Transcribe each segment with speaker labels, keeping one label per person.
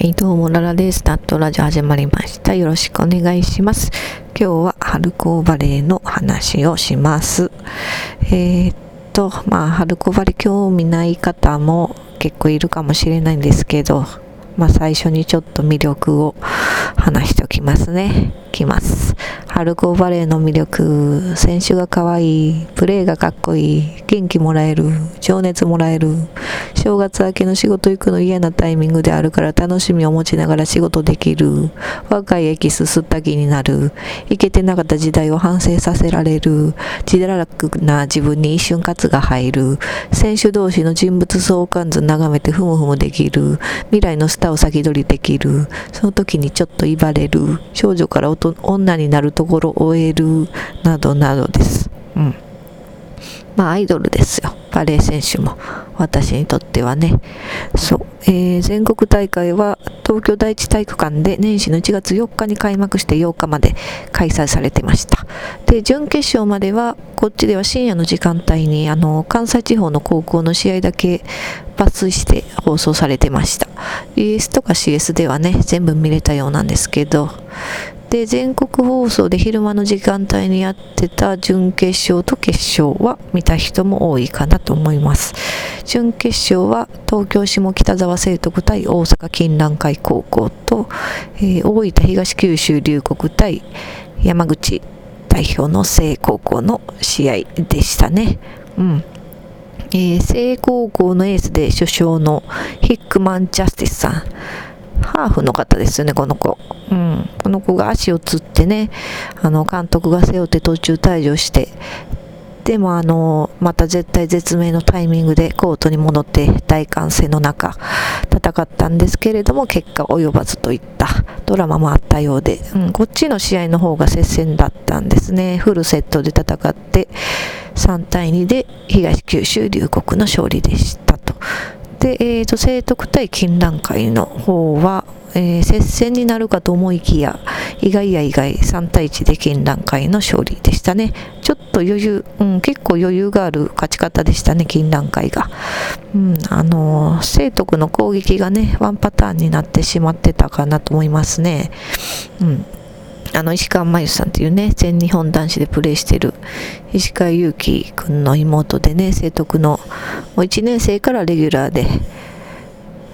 Speaker 1: はい、どうも、ララです。ダットラジオ始まりました。よろしくお願いします。今日は春高バレーの話をします。えー、っと、まあ、春高バレー興味ない方も結構いるかもしれないんですけど、まあ、最初にちょっと魅力を話しておきますね。きます。春高バレーの魅力、選手が可愛い、プレーがかっこいい、元気もらえる、情熱もらえる、正月明けの仕事行くの嫌なタイミングであるから楽しみを持ちながら仕事できる、若いエキス吸った気になる、いけてなかった時代を反省させられる、自堕落な自分に一瞬喝が入る、選手同士の人物相関図眺めてふむふむできる、未来のスターを先取りできる、その時にちょっと威張れる、少女から女になるところを終える、などなどです。うん。まあアイドルですよ。バレー選手も。私にとってはね。そう。えー、全国大会は東京第一体育館で年始の1月4日に開幕して8日まで開催されてました。で、準決勝まではこっちでは深夜の時間帯にあの関西地方の高校の試合だけ抜粋して放送されてました。BS とか CS ではね、全部見れたようなんですけど、で全国放送で昼間の時間帯にやってた準決勝と決勝は見た人も多いかなと思います。準決勝は東京下北沢聖徳対大阪金蘭会高校と、えー、大分東九州龍谷対山口代表の聖高校の試合でしたね。うん。えー、聖高校のエースで首相のヒックマン・ジャスティスさん。ハーフの方ですよね、この子。うん。この子が足をつってね、あの、監督が背負って途中退場して、でもあの、また絶対絶命のタイミングでコートに戻って大歓声の中、戦ったんですけれども、結果及ばずといったドラマもあったようで、うん、こっちの試合の方が接戦だったんですね。フルセットで戦って、3対2で東九州龍谷の勝利でしたと。で、えーと、聖徳対金蘭会の方は、えー、接戦になるかと思いきや、意外や意外3対1で金蘭会の勝利でしたね。ちょっと余裕、うん、結構余裕がある勝ち方でしたね、金蘭会が。うん、あのー、聖徳の攻撃がね、ワンパターンになってしまってたかなと思いますね。うん。あの、石川真由さんっていうね、全日本男子でプレーしてる石川祐希君の妹でね、聖徳の、もう1年生からレギュラーで、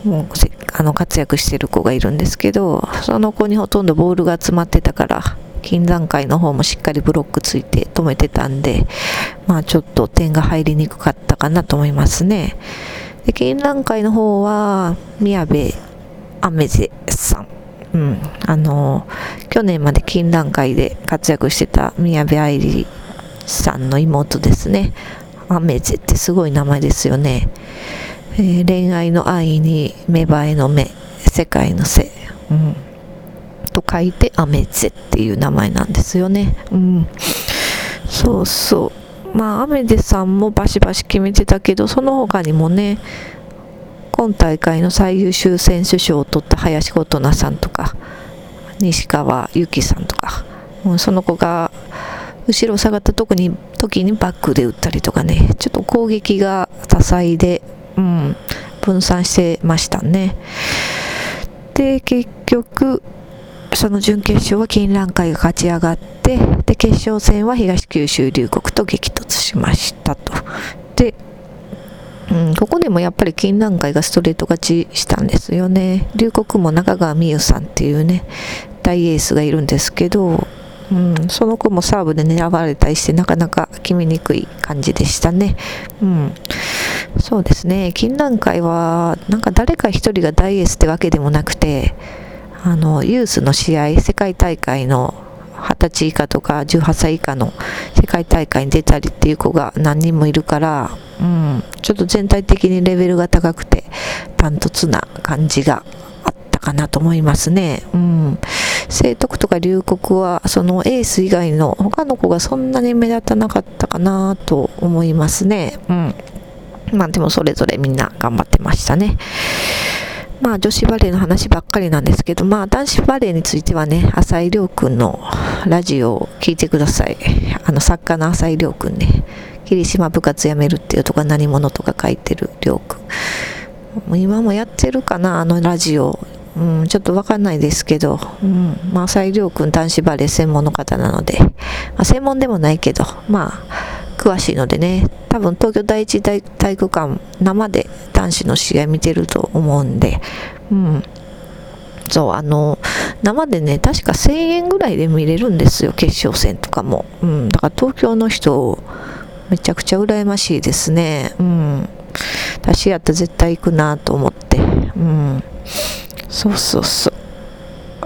Speaker 1: もうあの活躍してる子がいるんですけど、その子にほとんどボールが集まってたから、金山会の方もしっかりブロックついて止めてたんで、まあちょっと点が入りにくかったかなと思いますね。で、金蘭会の方は、宮部アメゼさんうん、あの去年まで金蘭会で活躍してた宮部愛理さんの妹ですね。アメゼってすごい名前ですよね。えー、恋愛の愛に芽生えの目、世界のせ、うん、と書いてアメゼっていう名前なんですよね。うん、そうそう。まあ、アメゼさんもバシバシ決めてたけど、その他にもね、今大会の最優秀選手賞を取った林琴奈さんとか、西川由紀さんとか、もうその子が後ろ下がった時に時にバックで打ったりとかね、ちょっと攻撃が多彩で、うん、分散してましたね。で、結局、その準決勝は金蘭会が勝ち上がって、で、決勝戦は東九州龍谷と激突しましたと。で、うん、ここでもやっぱり金蘭会がストレート勝ちしたんですよね。龍谷も中川美優さんっていうね、大エースがいるんですけど、うん、その子もサーブで狙われたりしてなかなか決めにくい感じでしたね。うん、そうですね。金蘭会はなんか誰か一人が大エースってわけでもなくて、あのユースの試合、世界大会の20歳以下とか18歳以下の世界大会に出たりっていう子が何人もいるから、うん、ちょっと全体的にレベルが高くて、ダントツな感じがあったかなと思いますね。うん。聖徳とか龍谷は、そのエース以外の他の子がそんなに目立たなかったかなと思いますね。うん。まあでもそれぞれみんな頑張ってましたね。まあ女子バレーの話ばっかりなんですけど、まあ男子バレーについてはね、浅井亮君のラジオを聞いてください。あの作家の浅井亮君ね、霧島部活辞めるっていうとか何者とか書いてる亮君。今もやってるかな、あのラジオ。うん、ちょっとわかんないですけど、うん、まあ、西良君男子バレー専門の方なので、まあ、専門でもないけど、まあ、詳しいのでね、多分東京第一体育館生で男子の試合見てると思うんで、うん。そう、あの、生でね、確か1000円ぐらいで見れるんですよ、決勝戦とかも。うん、だから東京の人、めちゃくちゃ羨ましいですね。うん。私やったら絶対行くなと思って。うん。そうそうそう。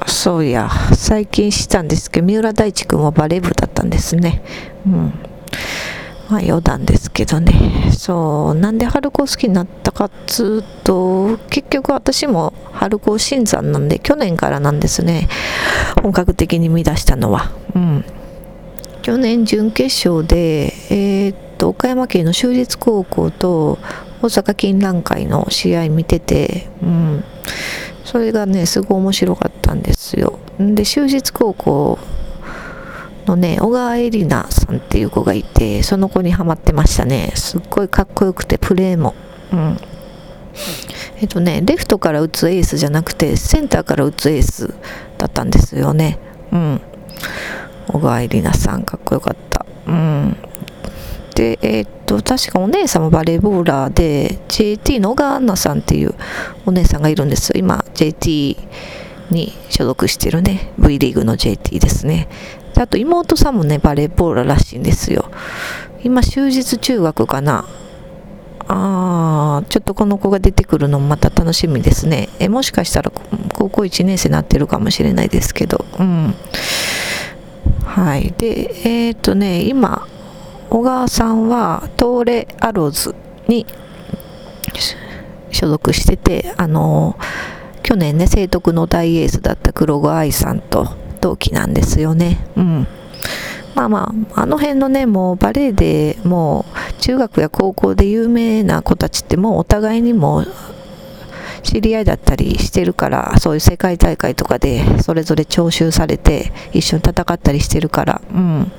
Speaker 1: そういや、最近知ったんですけど、三浦大知君はバレー部だったんですね。うん。まあ余談ですけどね。そう、なんで春子好きになったかっつうと、結局私も春子新山なんで、去年からなんですね。本格的に見出したのは。うん。去年準決勝で、えー、っと、岡山県の州立高校と大阪金蘭会の試合見てて、うん。それがね、すごい面白かったんですよ。で、州立高校のね、小川恵里奈さんっていう子がいて、その子にハマってましたね。すっごいかっこよくて、プレーも。うん。えっとね、レフトから打つエースじゃなくて、センターから打つエースだったんですよね。うん。小川恵里奈さん、かっこよかった。うん。で、えー、っと、確かお姉さんもバレーボーラーで、JT の小川アンナさんっていうお姉さんがいるんですよ。今、JT に所属してるね、V リーグの JT ですね。であと妹さんもね、バレーボーラーらしいんですよ。今、終日中学かな。あー、ちょっとこの子が出てくるのもまた楽しみですね。え、もしかしたら高校1年生になってるかもしれないですけど、うん。はい。で、えっ、ー、とね、今、小川さんは東レアローズに所属してて、あの去年ね、聖徳の大エースだった黒子愛さんと同期なんですよね。うん。まあまあ、あの辺のね、もうバレエでもう中学や高校で有名な子たちってもうお互いにも知り合いだったりしてるから、そういう世界大会とかでそれぞれ徴収されて一緒に戦ったりしてるから、うん。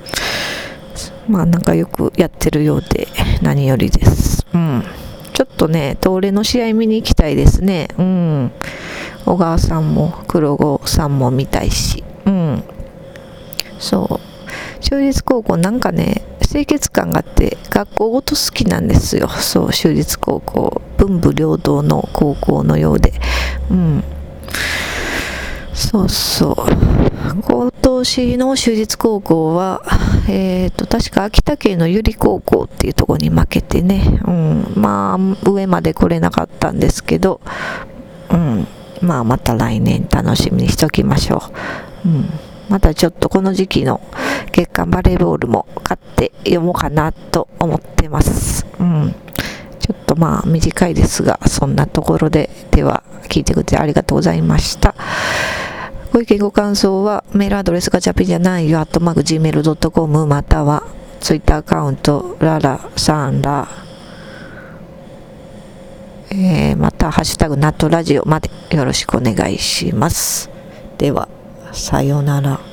Speaker 1: まあなんかよくやってるようで何よりです。うん。ちょっとね、東レの試合見に行きたいですね。うん。小川さんも黒子さんも見たいし。うん。そう。州立高校なんかね、清潔感があって学校ごと好きなんですよ。そう、州立高校。文武両道の高校のようで。うん。そうそう。今年の州立高校は、えっ、ー、と、確か秋田県の百合高校っていうところに負けてね、うん、まあ、上まで来れなかったんですけど、うん、まあ、また来年楽しみにしときましょう。うん、またちょっとこの時期の月間バレーボールも買って読もうかなと思ってます。うん、ちょっとまあ、短いですが、そんなところで、では、聞いてくれてありがとうございました。ご意見ご感想はメールアドレスがジャピじゃないよ、アットマーク Gmail.com またはツイッターアカウントララサンラえー、またハッシュタグナットラジオまでよろしくお願いします。では、さようなら。